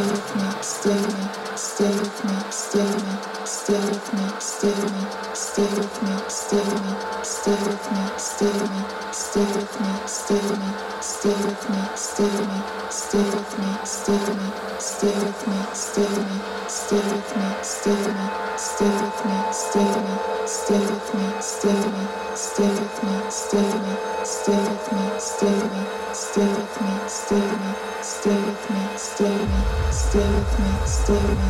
Stay with me. Stay with me, Stay with me, stay with me, stay with me, stay with me, stay with me.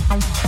Thank you.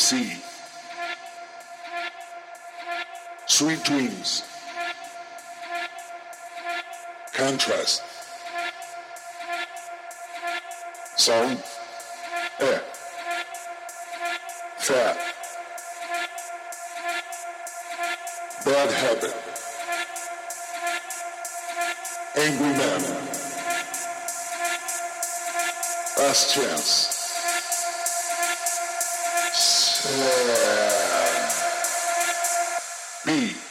Deep Hey.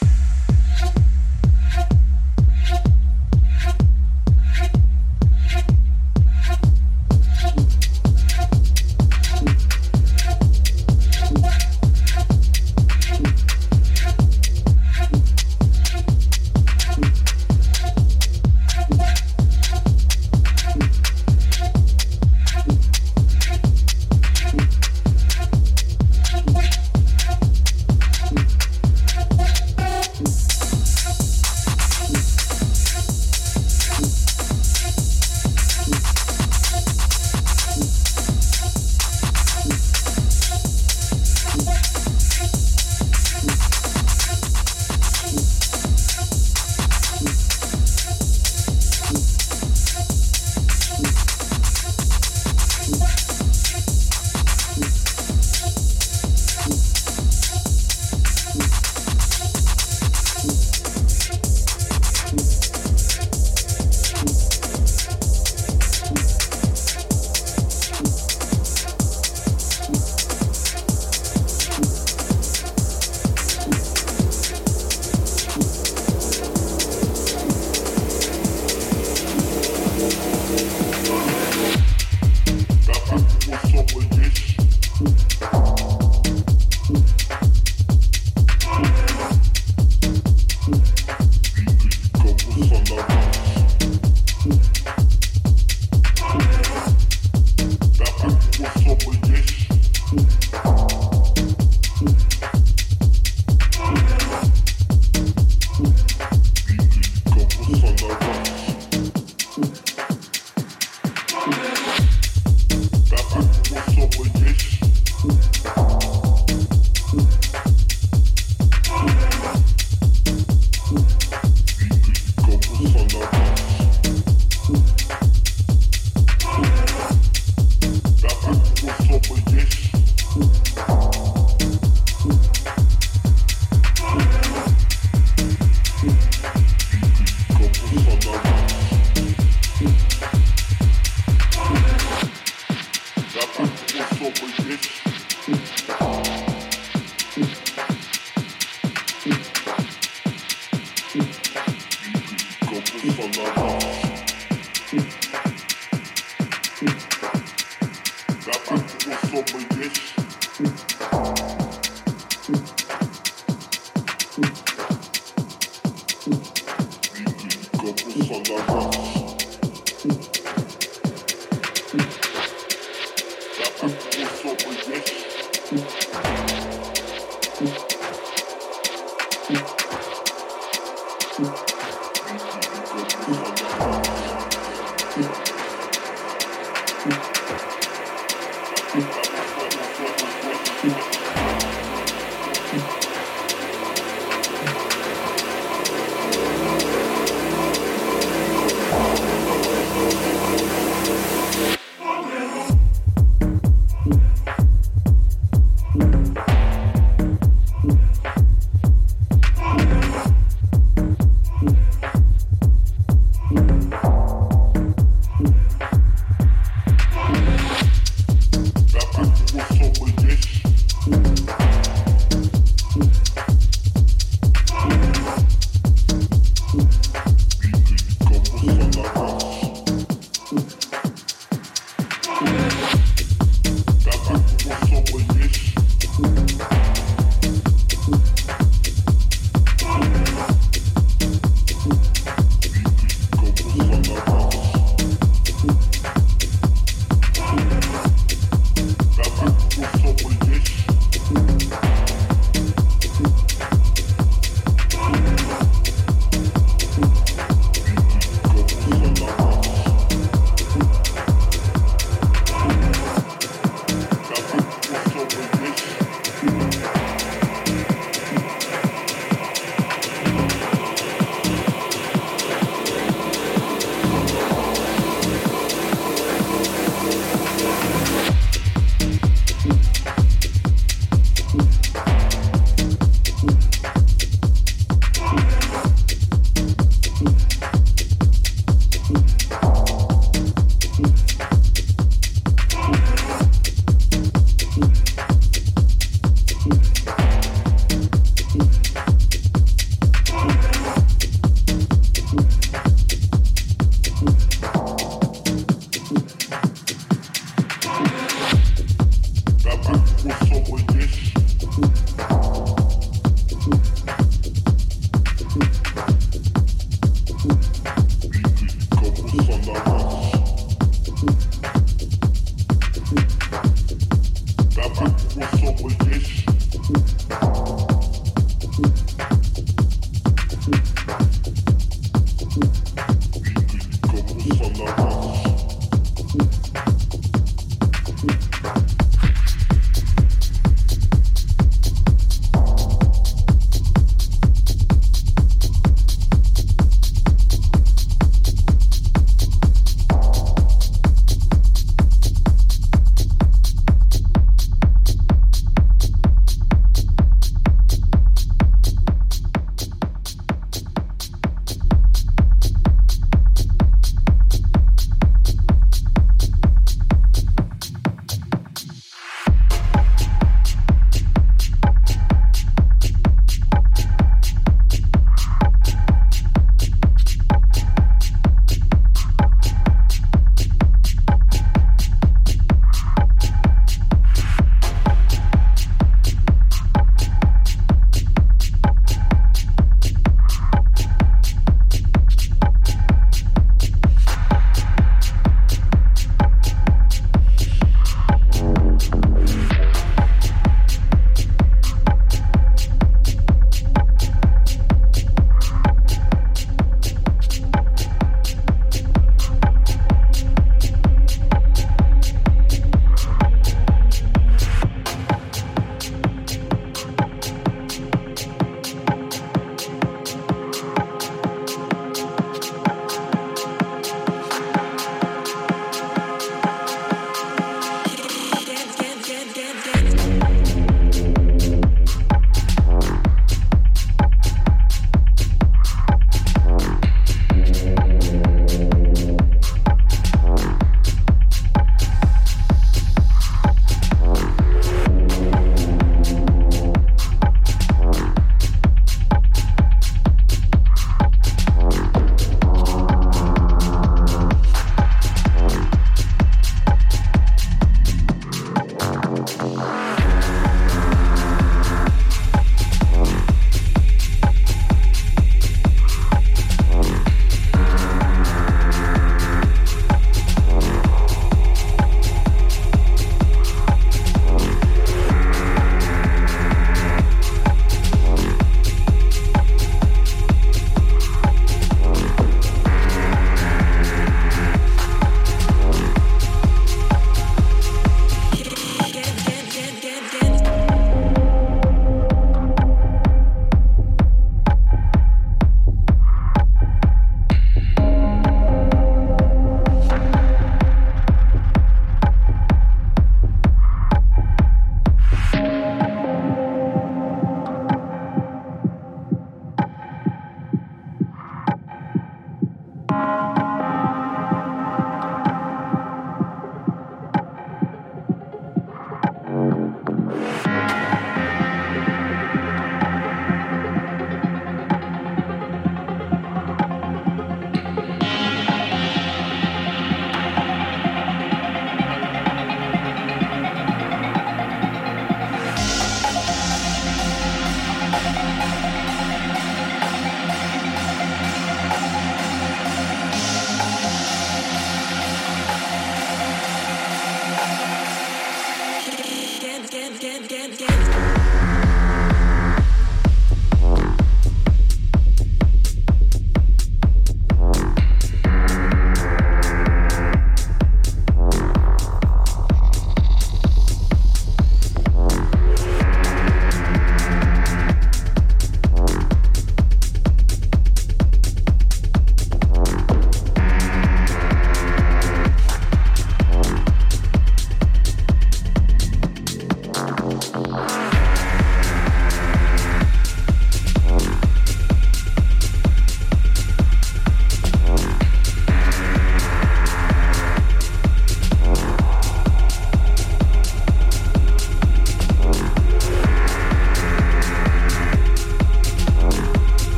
B. Como